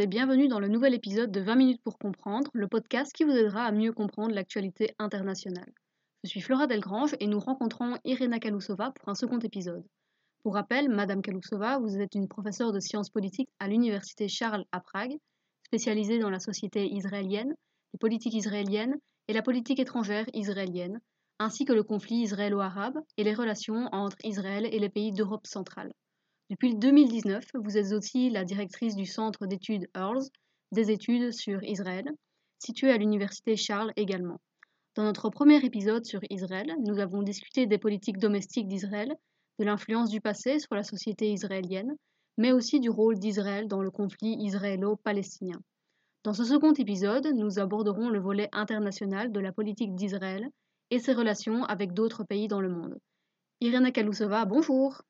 et bienvenue dans le nouvel épisode de 20 minutes pour comprendre, le podcast qui vous aidera à mieux comprendre l'actualité internationale. Je suis Flora Delgrange et nous rencontrons Irena Kalousova pour un second épisode. Pour rappel, Madame Kalousova, vous êtes une professeure de sciences politiques à l'Université Charles à Prague, spécialisée dans la société israélienne, les politiques israéliennes et la politique étrangère israélienne, ainsi que le conflit israélo-arabe et les relations entre Israël et les pays d'Europe centrale. Depuis 2019, vous êtes aussi la directrice du Centre d'études Earls, des études sur Israël, situé à l'Université Charles également. Dans notre premier épisode sur Israël, nous avons discuté des politiques domestiques d'Israël, de l'influence du passé sur la société israélienne, mais aussi du rôle d'Israël dans le conflit israélo-palestinien. Dans ce second épisode, nous aborderons le volet international de la politique d'Israël et ses relations avec d'autres pays dans le monde. Irina Kalousova, bonjour.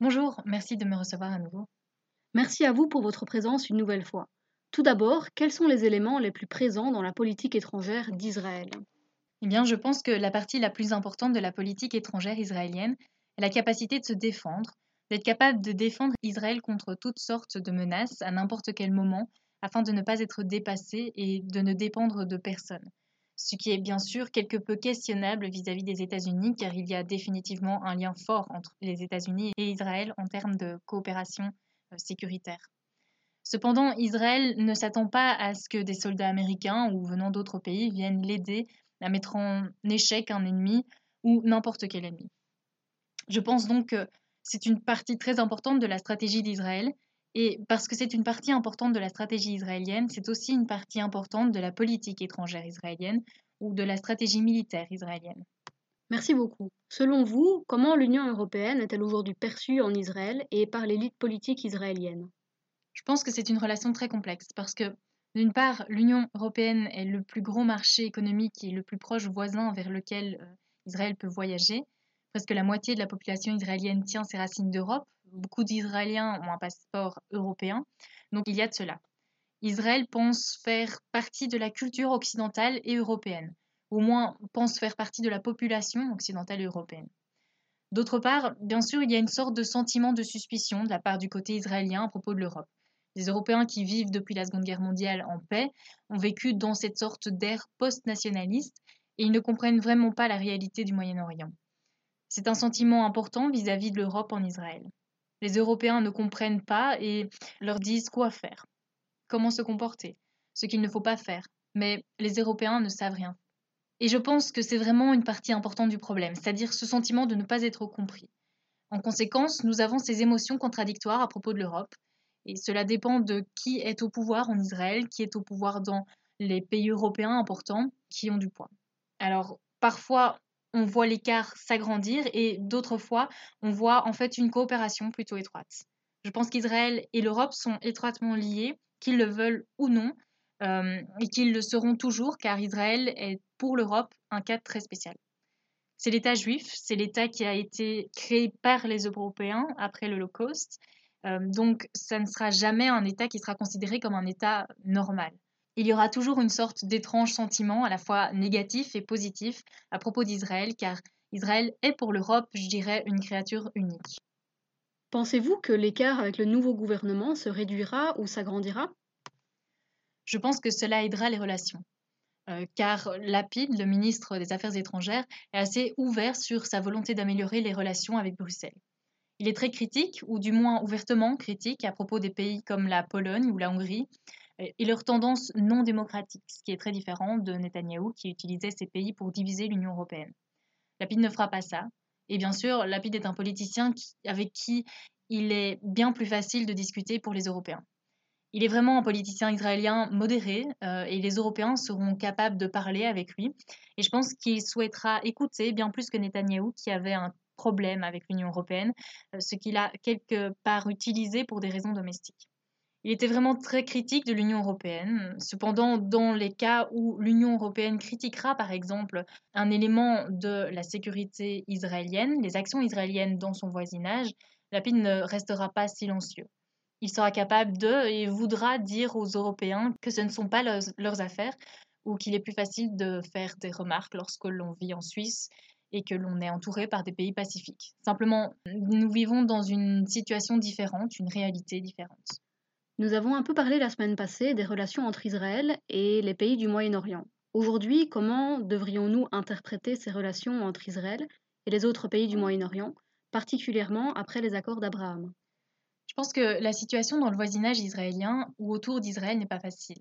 Bonjour, merci de me recevoir à nouveau. Merci à vous pour votre présence une nouvelle fois. Tout d'abord, quels sont les éléments les plus présents dans la politique étrangère d'Israël? Eh bien, je pense que la partie la plus importante de la politique étrangère israélienne est la capacité de se défendre, d'être capable de défendre Israël contre toutes sortes de menaces à n'importe quel moment, afin de ne pas être dépassé et de ne dépendre de personne ce qui est bien sûr quelque peu questionnable vis-à-vis des États-Unis, car il y a définitivement un lien fort entre les États-Unis et Israël en termes de coopération euh, sécuritaire. Cependant, Israël ne s'attend pas à ce que des soldats américains ou venant d'autres pays viennent l'aider à mettre en échec un ennemi ou n'importe quel ennemi. Je pense donc que c'est une partie très importante de la stratégie d'Israël et parce que c'est une partie importante de la stratégie israélienne, c'est aussi une partie importante de la politique étrangère israélienne ou de la stratégie militaire israélienne. Merci beaucoup. Selon vous, comment l'Union européenne est-elle aujourd'hui perçue en Israël et par l'élite politique israélienne Je pense que c'est une relation très complexe parce que, d'une part, l'Union européenne est le plus gros marché économique et le plus proche voisin vers lequel euh, Israël peut voyager. Presque la moitié de la population israélienne tient ses racines d'Europe, beaucoup d'Israéliens ont un passeport européen, donc il y a de cela. Israël pense faire partie de la culture occidentale et européenne, au moins pense faire partie de la population occidentale et européenne. D'autre part, bien sûr, il y a une sorte de sentiment de suspicion de la part du côté israélien à propos de l'Europe. Les Européens qui vivent depuis la Seconde Guerre mondiale en paix ont vécu dans cette sorte d'ère post-nationaliste et ils ne comprennent vraiment pas la réalité du Moyen-Orient. C'est un sentiment important vis-à-vis -vis de l'Europe en Israël. Les Européens ne comprennent pas et leur disent quoi faire, comment se comporter, ce qu'il ne faut pas faire. Mais les Européens ne savent rien. Et je pense que c'est vraiment une partie importante du problème, c'est-à-dire ce sentiment de ne pas être compris. En conséquence, nous avons ces émotions contradictoires à propos de l'Europe, et cela dépend de qui est au pouvoir en Israël, qui est au pouvoir dans les pays européens importants, qui ont du poids. Alors, parfois, on voit l'écart s'agrandir et d'autres fois, on voit en fait une coopération plutôt étroite. Je pense qu'Israël et l'Europe sont étroitement liés, qu'ils le veulent ou non, euh, et qu'ils le seront toujours, car Israël est pour l'Europe un cas très spécial. C'est l'État juif, c'est l'État qui a été créé par les Européens après l'Holocauste, euh, donc ça ne sera jamais un État qui sera considéré comme un État normal il y aura toujours une sorte d'étrange sentiment à la fois négatif et positif à propos d'Israël, car Israël est pour l'Europe, je dirais, une créature unique. Pensez-vous que l'écart avec le nouveau gouvernement se réduira ou s'agrandira? Je pense que cela aidera les relations. Euh, car Lapide, le ministre des Affaires étrangères, est assez ouvert sur sa volonté d'améliorer les relations avec Bruxelles. Il est très critique, ou du moins ouvertement critique, à propos des pays comme la Pologne ou la Hongrie, et leur tendance non démocratique, ce qui est très différent de Netanyahou qui utilisait ces pays pour diviser l'Union européenne. Lapide ne fera pas ça. Et bien sûr, Lapide est un politicien avec qui il est bien plus facile de discuter pour les Européens. Il est vraiment un politicien israélien modéré euh, et les Européens seront capables de parler avec lui. Et je pense qu'il souhaitera écouter bien plus que Netanyahou qui avait un problème avec l'Union européenne, euh, ce qu'il a quelque part utilisé pour des raisons domestiques. Il était vraiment très critique de l'Union européenne. Cependant, dans les cas où l'Union européenne critiquera, par exemple, un élément de la sécurité israélienne, les actions israéliennes dans son voisinage, Lapide ne restera pas silencieux. Il sera capable de et voudra dire aux Européens que ce ne sont pas leurs affaires ou qu'il est plus facile de faire des remarques lorsque l'on vit en Suisse et que l'on est entouré par des pays pacifiques. Simplement, nous vivons dans une situation différente, une réalité différente. Nous avons un peu parlé la semaine passée des relations entre Israël et les pays du Moyen-Orient. Aujourd'hui, comment devrions-nous interpréter ces relations entre Israël et les autres pays du Moyen-Orient, particulièrement après les accords d'Abraham? Je pense que la situation dans le voisinage israélien ou autour d'Israël n'est pas facile.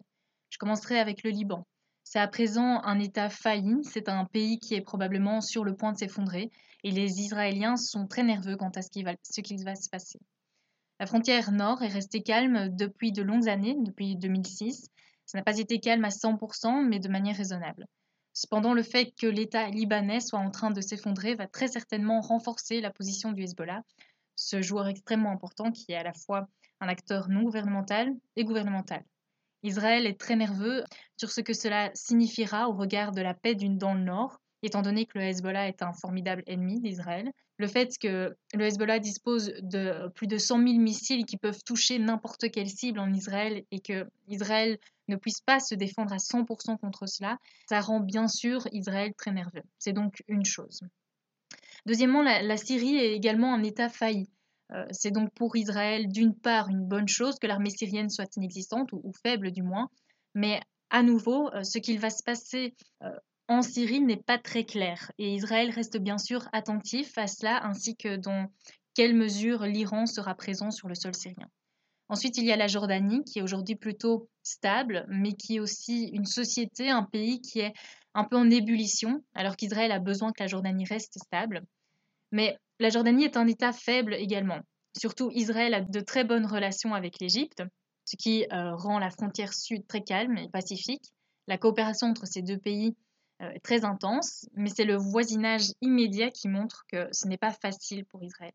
Je commencerai avec le Liban. C'est à présent un État failli, c'est un pays qui est probablement sur le point de s'effondrer, et les Israéliens sont très nerveux quant à ce qui va, va se passer. La frontière nord est restée calme depuis de longues années, depuis 2006. Ça n'a pas été calme à 100%, mais de manière raisonnable. Cependant, le fait que l'État libanais soit en train de s'effondrer va très certainement renforcer la position du Hezbollah, ce joueur extrêmement important qui est à la fois un acteur non gouvernemental et gouvernemental. Israël est très nerveux sur ce que cela signifiera au regard de la paix dans le nord, étant donné que le Hezbollah est un formidable ennemi d'Israël. Le fait que le Hezbollah dispose de plus de 100 000 missiles qui peuvent toucher n'importe quelle cible en Israël et que Israël ne puisse pas se défendre à 100% contre cela, ça rend bien sûr Israël très nerveux. C'est donc une chose. Deuxièmement, la, Syrie est également un État failli. Euh, c'est donc pour Israël, d'une part, une bonne chose que l'armée syrienne soit inexistante, ou, faible du moins, mais à nouveau, euh, ce qu'il va se passer euh, en Syrie n'est pas très clair, et Israël reste bien sûr attentif à cela, ainsi que dans quelle mesure l'Iran sera présent sur le sol syrien. Ensuite, il y a la Jordanie, qui est aujourd'hui plutôt stable, mais qui est aussi une société, un pays qui est un peu en ébullition, alors qu'Israël a besoin que la Jordanie reste stable. Mais la Jordanie est un État faible également. Surtout, Israël a de très bonnes relations avec l'Égypte, ce qui euh, rend la frontière sud très calme et pacifique. La coopération entre ces deux pays très intense, mais c'est le voisinage immédiat qui montre que ce n'est pas facile pour Israël.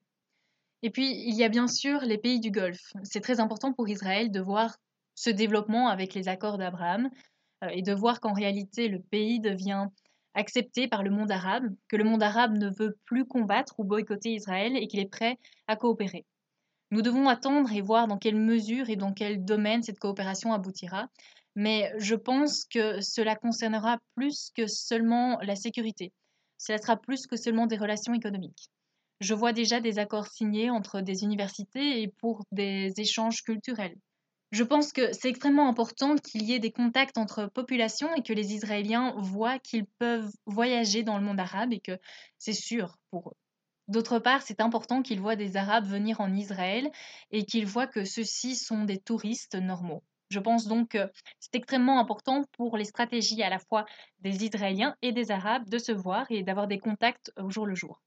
Et puis, il y a bien sûr les pays du Golfe. C'est très important pour Israël de voir ce développement avec les accords d'Abraham euh, et de voir qu'en réalité, le pays devient accepté par le monde arabe, que le monde arabe ne veut plus combattre ou boycotter Israël et qu'il est prêt à coopérer. Nous devons attendre et voir dans quelle mesure et dans quel domaine cette coopération aboutira, mais je pense que cela concernera plus que seulement la sécurité. Cela sera plus que seulement des relations économiques. Je vois déjà des accords signés entre des universités et pour des échanges culturels. Je pense que c'est extrêmement important qu'il y ait des contacts entre populations et que les Israéliens voient qu'ils peuvent voyager dans le monde arabe et que c'est sûr pour eux. D'autre part, c'est important qu'ils voient des Arabes venir en Israël et qu'ils voient que ceux-ci sont des touristes normaux. Je pense donc que c'est extrêmement important pour les stratégies à la fois des Israéliens et des Arabes de se voir et d'avoir des contacts au jour le jour.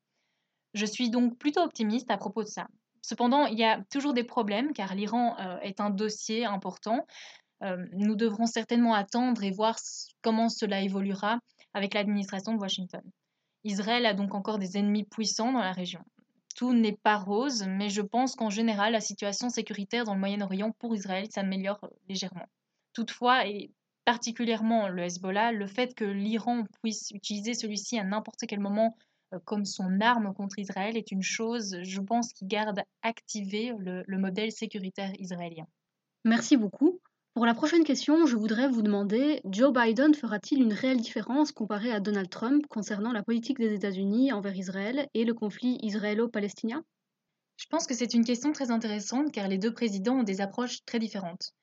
Je suis donc plutôt optimiste à propos de ça. Cependant, il y a toujours des problèmes car l'Iran euh, est un dossier important. Euh, nous devrons certainement attendre et voir comment cela évoluera avec l'administration de Washington. Israël a donc encore des ennemis puissants dans la région. Tout n'est pas rose, mais je pense qu'en général, la situation sécuritaire dans le Moyen-Orient pour Israël s'améliore euh, légèrement. Toutefois, et particulièrement le Hezbollah, le fait que l'Iran puisse utiliser celui-ci à n'importe quel moment euh, comme son arme contre Israël est une chose, je pense, qui garde activé le, le modèle sécuritaire israélien. Merci beaucoup. Pour la prochaine question, je voudrais vous demander, Joe Biden fera-t-il une réelle différence comparé à Donald Trump concernant la politique des États-Unis envers Israël et le conflit israélo-palestinien? Je pense que c'est une question très intéressante car les deux présidents ont des approches très différentes.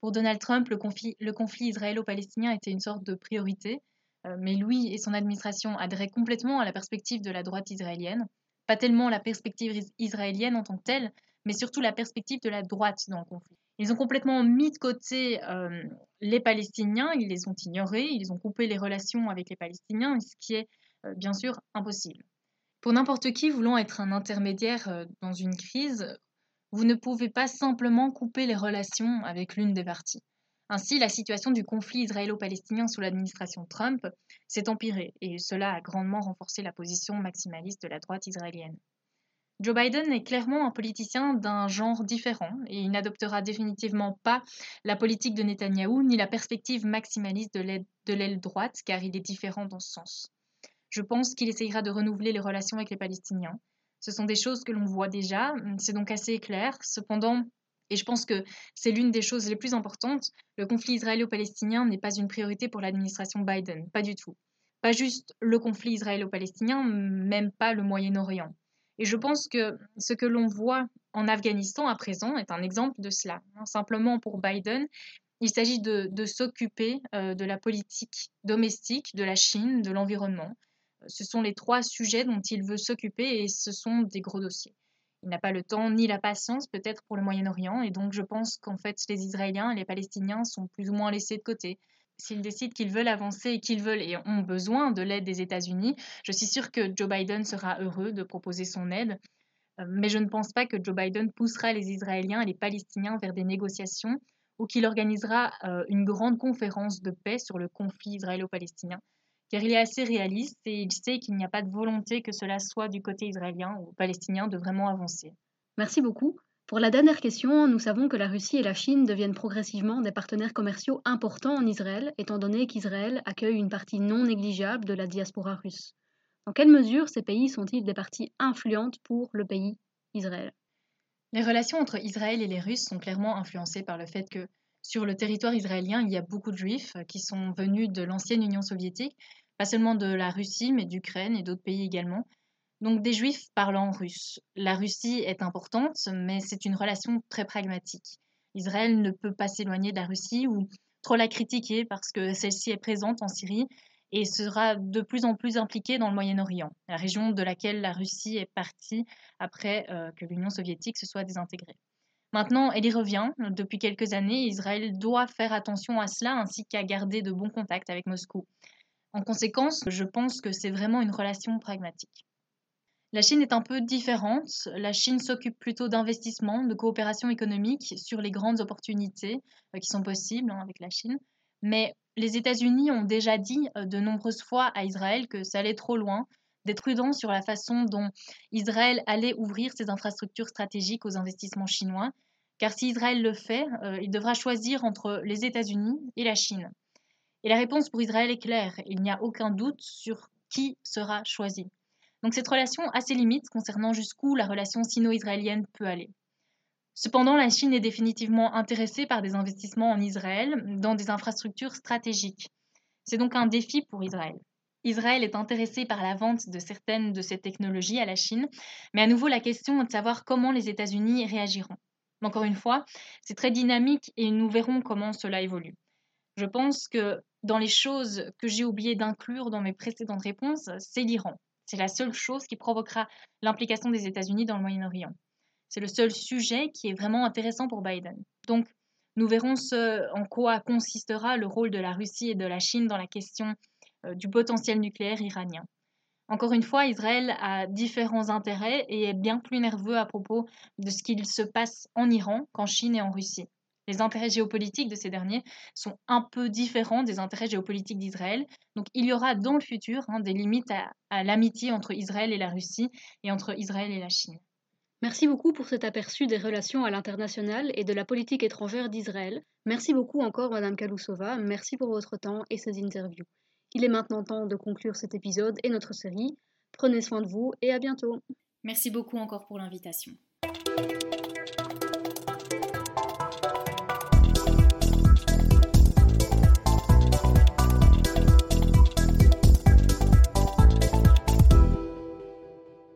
Pour Donald Trump, le conflit, le conflit israélo-palestinien était une sorte de priorité, euh, mais lui et son administration adhéraient complètement à la perspective de la droite israélienne. Pas tellement la perspective israélienne en tant que telle, mais surtout la perspective de la droite dans le conflit. Ils ont complètement mis de côté euh, les Palestiniens, ils les ont ignorés, ils ont coupé les relations avec les Palestiniens, ce qui est euh, bien sûr impossible. Pour n'importe qui voulant être un intermédiaire dans une crise, vous ne pouvez pas simplement couper les relations avec l'une des parties. Ainsi, la situation du conflit israélo-palestinien sous l'administration Trump s'est empirée et cela a grandement renforcé la position maximaliste de la droite israélienne. Joe Biden est clairement un politicien d'un genre différent et il n'adoptera définitivement pas la politique de Netanyahou ni la perspective maximaliste de l'aile droite car il est différent dans ce sens. Je pense qu'il essayera de renouveler les relations avec les Palestiniens. Ce sont des choses que l'on voit déjà, c'est donc assez clair. Cependant, et je pense que c'est l'une des choses les plus importantes. Le conflit israélo-palestinien n'est pas une priorité pour l'administration Biden, pas du tout. Pas juste le conflit israélo-palestinien, même pas le Moyen-Orient. Et je pense que ce que l'on voit en Afghanistan à présent est un exemple de cela. Simplement pour Biden, il s'agit de, s'occuper euh, de la politique domestique, de la Chine, de l'environnement. Ce sont les trois sujets dont il veut s'occuper et ce sont des gros dossiers. Il n'a pas le temps ni la patience peut-être pour le Moyen-Orient et donc je pense qu'en fait les Israéliens et les Palestiniens sont plus ou moins laissés de côté. S'ils décident qu'ils veulent avancer et qu'ils veulent et ont besoin de l'aide des États-Unis, je suis sûre que Joe Biden sera heureux de proposer son aide. Euh, mais je ne pense pas que Joe Biden poussera les Israéliens et les Palestiniens vers des négociations ou qu'il organisera euh, une grande conférence de paix sur le conflit israélo-palestinien, car il est assez réaliste et il sait qu'il n'y a pas de volonté que cela soit du côté israélien ou palestinien de vraiment avancer. Merci beaucoup. Pour la dernière question, nous savons que la Russie et la Chine deviennent progressivement des partenaires commerciaux importants en Israël, étant donné qu'Israël accueille une partie non négligeable de la diaspora russe. Dans quelle mesure ces pays sont-ils des parties influentes pour le pays Israël? Les relations entre Israël et les Russes sont clairement influencées par le fait que sur le territoire israélien, il y a beaucoup de juifs qui sont venus de l'ancienne Union soviétique, pas seulement de la Russie, mais d'Ukraine et d'autres pays également. Donc des juifs parlant russe. La Russie est importante, mais c'est une relation très pragmatique. Israël ne peut pas s'éloigner de la Russie ou trop la critiquer parce que celle-ci est présente en Syrie et sera de plus en plus impliquée dans le Moyen-Orient, la région de laquelle la Russie est partie après euh, que l'Union soviétique se soit désintégrée. Maintenant, elle y revient. Depuis quelques années, Israël doit faire attention à cela ainsi qu'à garder de bons contacts avec Moscou. En conséquence, je pense que c'est vraiment une relation pragmatique. La Chine est un peu différente. La Chine s'occupe plutôt d'investissements, de coopération économique sur les grandes opportunités euh, qui sont possibles hein, avec la Chine. Mais les États-Unis ont déjà dit euh, de nombreuses fois à Israël que ça allait trop loin, d'être prudent sur la façon dont Israël allait ouvrir ses infrastructures stratégiques aux investissements chinois, car si Israël le fait, euh, il devra choisir entre les États-Unis et la Chine. Et la réponse pour Israël est claire, il n'y a aucun doute sur qui sera choisi. Donc cette relation a ses limites concernant jusqu'où la relation sino-israélienne peut aller. Cependant, la Chine est définitivement intéressée par des investissements en Israël dans des infrastructures stratégiques. C'est donc un défi pour Israël. Israël est intéressé par la vente de certaines de ces technologies à la Chine, mais à nouveau la question est de savoir comment les États-Unis réagiront. Encore une fois, c'est très dynamique et nous verrons comment cela évolue. Je pense que dans les choses que j'ai oublié d'inclure dans mes précédentes réponses, c'est l'Iran. C'est la seule chose qui provoquera l'implication des États-Unis dans le Moyen-Orient. C'est le seul sujet qui est vraiment intéressant pour Biden. Donc, nous verrons ce, en quoi consistera le rôle de la Russie et de la Chine dans la question euh, du potentiel nucléaire iranien. Encore une fois, Israël a différents intérêts et est bien plus nerveux à propos de ce qu'il se passe en Iran qu'en Chine et en Russie. Les intérêts géopolitiques de ces derniers sont un peu différents des intérêts géopolitiques d'Israël. Donc il y aura dans le futur hein, des limites à l'amitié entre Israël et la Russie et entre Israël et la Chine. Merci beaucoup pour cet aperçu des relations à l'international et de la politique étrangère d'Israël. Merci beaucoup encore, Madame Kalousova. Merci pour votre temps et ces interviews. Il est maintenant temps de conclure cet épisode et notre série. Prenez soin de vous et à bientôt. Merci beaucoup encore pour l'invitation.